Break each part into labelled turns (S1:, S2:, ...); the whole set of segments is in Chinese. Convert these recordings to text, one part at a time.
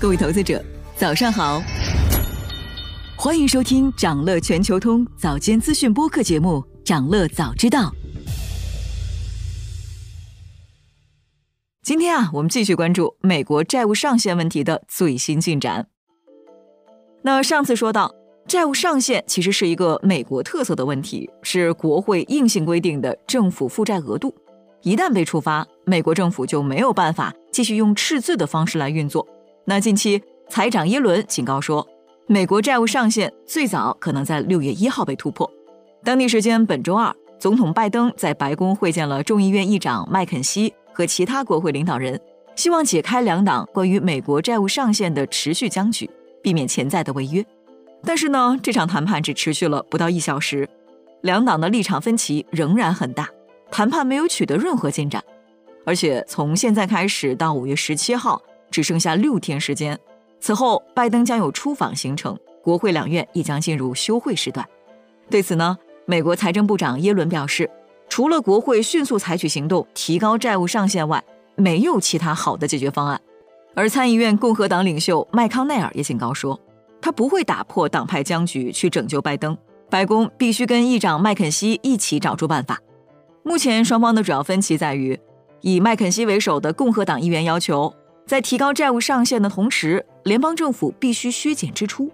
S1: 各位投资者，早上好，欢迎收听长乐全球通早间资讯播客节目《长乐早知道》。今天啊，我们继续关注美国债务上限问题的最新进展。那上次说到，债务上限其实是一个美国特色的问题，是国会硬性规定的政府负债额度。一旦被触发，美国政府就没有办法继续用赤字的方式来运作。那近期财长耶伦警告说，美国债务上限最早可能在六月一号被突破。当地时间本周二，总统拜登在白宫会见了众议院议长麦肯锡。和其他国会领导人希望解开两党关于美国债务上限的持续僵局，避免潜在的违约。但是呢，这场谈判只持续了不到一小时，两党的立场分歧仍然很大，谈判没有取得任何进展。而且从现在开始到五月十七号，只剩下六天时间。此后，拜登将有出访行程，国会两院也将进入休会时段。对此呢，美国财政部长耶伦表示。除了国会迅速采取行动提高债务上限外，没有其他好的解决方案。而参议院共和党领袖麦康奈尔也警告说，他不会打破党派僵局去拯救拜登，白宫必须跟议长麦肯锡一起找出办法。目前双方的主要分歧在于，以麦肯锡为首的共和党议员要求，在提高债务上限的同时，联邦政府必须削减支出，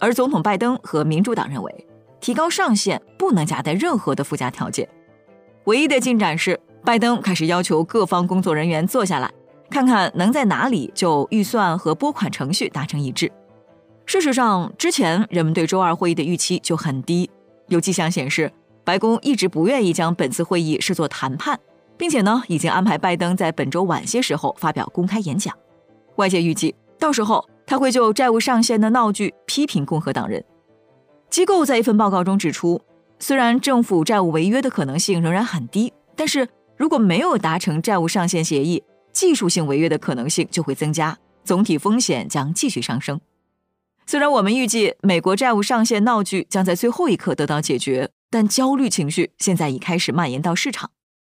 S1: 而总统拜登和民主党认为，提高上限不能夹带任何的附加条件。唯一的进展是，拜登开始要求各方工作人员坐下来，看看能在哪里就预算和拨款程序达成一致。事实上，之前人们对周二会议的预期就很低，有迹象显示，白宫一直不愿意将本次会议视作谈判，并且呢，已经安排拜登在本周晚些时候发表公开演讲。外界预计，到时候他会就债务上限的闹剧批评共和党人。机构在一份报告中指出。虽然政府债务违约的可能性仍然很低，但是如果没有达成债务上限协议，技术性违约的可能性就会增加，总体风险将继续上升。虽然我们预计美国债务上限闹剧将在最后一刻得到解决，但焦虑情绪现在已开始蔓延到市场。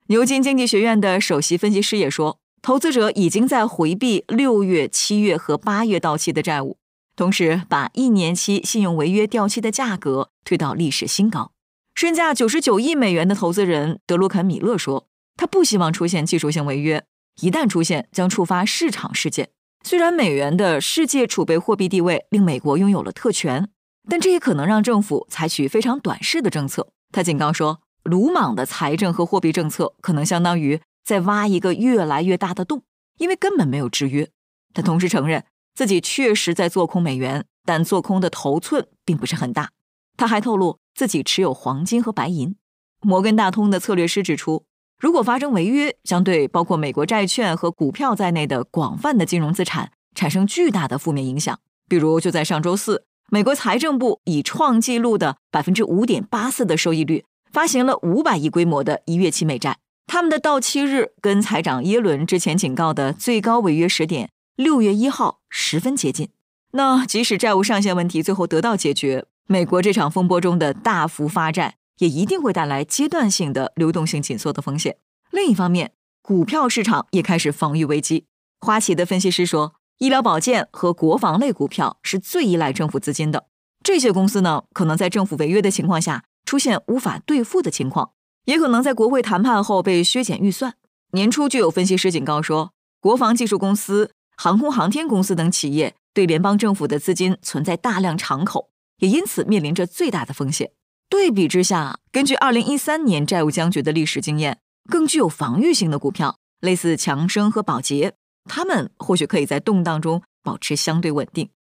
S1: 牛津经济学院的首席分析师也说，投资者已经在回避六月、七月和八月到期的债务，同时把一年期信用违约掉期的价格推到历史新高。身价九十九亿美元的投资人德鲁肯·米勒说：“他不希望出现技术性违约，一旦出现，将触发市场事件。虽然美元的世界储备货币地位令美国拥有了特权，但这也可能让政府采取非常短视的政策。”他警告说：“鲁莽的财政和货币政策可能相当于在挖一个越来越大的洞，因为根本没有制约。”他同时承认自己确实在做空美元，但做空的头寸并不是很大。他还透露。自己持有黄金和白银。摩根大通的策略师指出，如果发生违约，将对包括美国债券和股票在内的广泛的金融资产产生巨大的负面影响。比如，就在上周四，美国财政部以创纪录的百分之五点八四的收益率发行了五百亿规模的一月期美债，他们的到期日跟财长耶伦之前警告的最高违约时点六月一号十分接近。那即使债务上限问题最后得到解决，美国这场风波中的大幅发债，也一定会带来阶段性的流动性紧缩的风险。另一方面，股票市场也开始防御危机。花旗的分析师说，医疗保健和国防类股票是最依赖政府资金的。这些公司呢，可能在政府违约的情况下出现无法兑付的情况，也可能在国会谈判后被削减预算。年初就有分析师警告说，国防技术公司、航空航天公司等企业对联邦政府的资金存在大量敞口。也因此面临着最大的风险。对比之下，根据2013年债务僵局的历史经验，更具有防御性的股票，类似强生和宝洁，他们或许可以在动荡中保持相对稳定。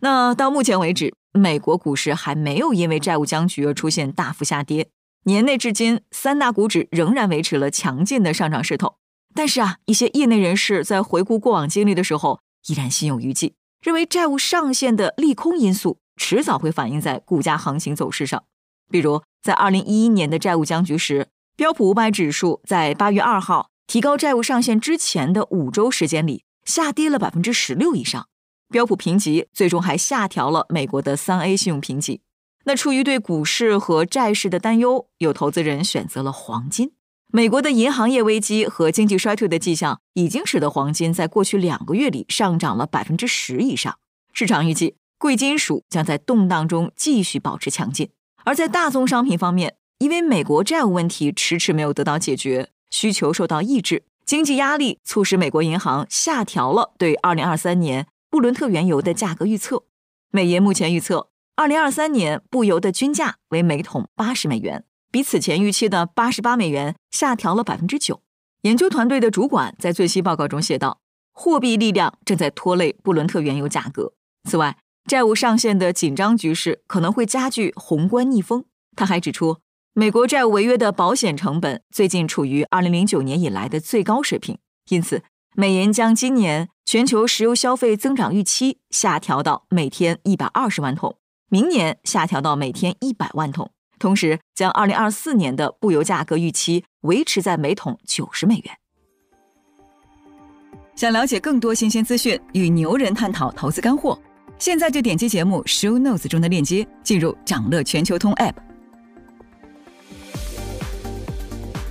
S1: 那到目前为止，美国股市还没有因为债务僵局而出现大幅下跌。年内至今，三大股指仍然维持了强劲的上涨势头。但是啊，一些业内人士在回顾过往经历的时候，依然心有余悸，认为债务上限的利空因素。迟早会反映在股价行情走势上。比如，在二零一一年的债务僵局时，标普五百指数在八月二号提高债务上限之前的五周时间里，下跌了百分之十六以上。标普评级最终还下调了美国的三 A 信用评级。那出于对股市和债市的担忧，有投资人选择了黄金。美国的银行业危机和经济衰退的迹象，已经使得黄金在过去两个月里上涨了百分之十以上。市场预计，贵金属将在动荡中继续保持强劲。而在大宗商品方面，因为美国债务问题迟迟没有得到解决，需求受到抑制，经济压力促使美国银行下调了对二零二三年布伦特原油的价格预测。美银目前预测，二零二三年布油的均价为每桶八十美元。比此前预期的八十八美元下调了百分之九。研究团队的主管在最新报告中写道：“货币力量正在拖累布伦特原油价格。此外，债务上限的紧张局势可能会加剧宏观逆风。”他还指出，美国债务违约的保险成本最近处于二零零九年以来的最高水平，因此，美银将今年全球石油消费增长预期下调到每天一百二十万桶，明年下调到每天一百万桶。同时，将二零二四年的布油价格预期维持在每桶九十美元。想了解更多新鲜资讯，与牛人探讨投资干货，现在就点击节目 show notes 中的链接，进入掌乐全球通 app。